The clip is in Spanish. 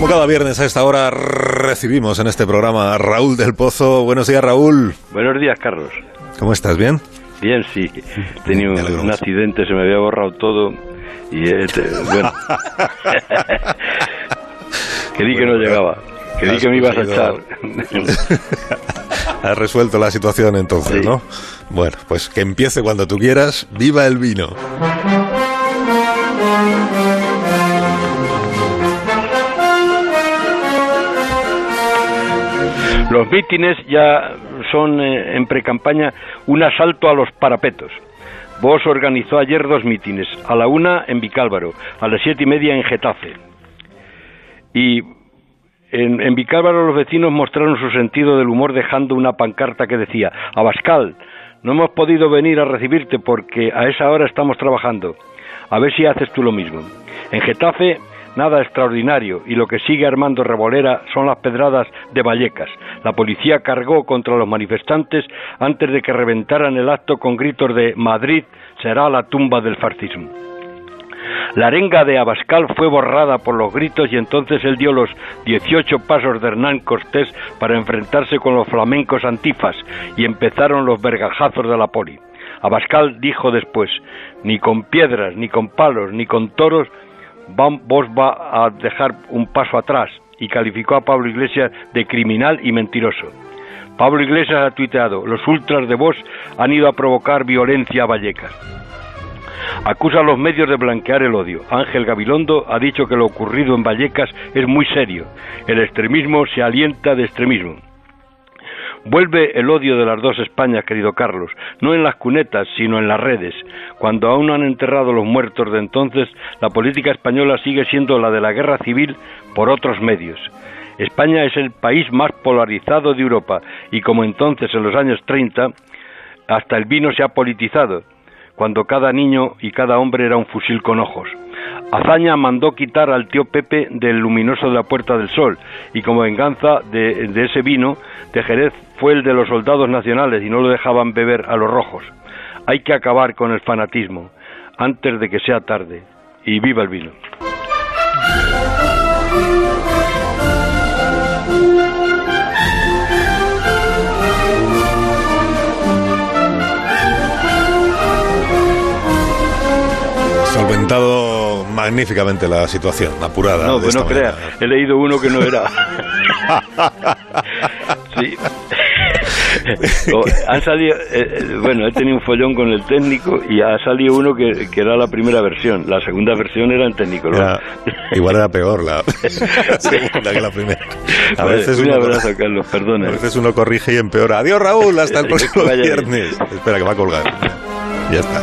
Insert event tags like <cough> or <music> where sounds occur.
Como cada viernes a esta hora recibimos en este programa a Raúl del Pozo. Buenos días, Raúl. Buenos días, Carlos. ¿Cómo estás? ¿Bien? Bien, sí. Tenía un, un accidente, se me había borrado todo y eh, te- bueno. <laughs> Creí que no llegaba. Creí que me ibas a echar. <laughs> Has resuelto la situación entonces, Sí. ¿no? Bueno, pues que empiece cuando tú quieras. ¡Viva el vino! Los mítines ya son eh, en precampaña un asalto a los parapetos. Vos organizó ayer dos mítines, a la una en Vicálvaro, a las siete y media en Getafe. Y en, en Vicálvaro los vecinos mostraron su sentido del humor dejando una pancarta que decía Abascal, no hemos podido venir a recibirte porque a esa hora estamos trabajando. A ver si haces tú lo mismo. En Getafe nada extraordinario y lo que sigue armando revolera son las pedradas de Vallecas. La policía cargó contra los manifestantes antes de que reventaran el acto con gritos de Madrid será la tumba del fascismo. La arenga de Abascal fue borrada por los gritos y entonces él dio los 18 pasos de Hernán Cortés para enfrentarse con los flamencos antifas y empezaron los vergajazos de la poli. Abascal dijo después, ni con piedras, ni con palos, ni con toros vos va a dejar un paso atrás y calificó a Pablo Iglesias de criminal y mentiroso. Pablo Iglesias ha tuiteado, los ultras de Vos han ido a provocar violencia a Vallecas. Acusa a los medios de blanquear el odio. Ángel Gabilondo ha dicho que lo ocurrido en Vallecas es muy serio. El extremismo se alienta de extremismo. Vuelve el odio de las dos Españas, querido Carlos, no en las cunetas, sino en las redes. Cuando aún no han enterrado los muertos de entonces, la política española sigue siendo la de la guerra civil por otros medios. España es el país más polarizado de Europa y como entonces en los años 30, hasta el vino se ha politizado, cuando cada niño y cada hombre era un fusil con ojos. Azaña mandó quitar al tío Pepe del luminoso de la Puerta del Sol y como venganza de, ese vino de Jerez fue el de los soldados nacionales y no lo dejaban beber a los rojos. Hay que acabar con el fanatismo antes de que sea tarde. Y viva el vino. Solventado magníficamente la situación, apurada. No, pues no esta crea, manera. he leído uno que no era. <laughs> sí. O, han salido, eh, eh, bueno, he tenido un follón con el técnico y ha salido uno que, que era la primera versión. La segunda versión era en técnico. Era- igual era peor la <laughs> segunda que la primera. A Vale, veces, un uno, abrazo, Carlos, perdona. a veces uno corrige y empeora. Adiós, Raúl, hasta el <laughs> próximo bien. viernes. Espera, que va a colgar. Ya está.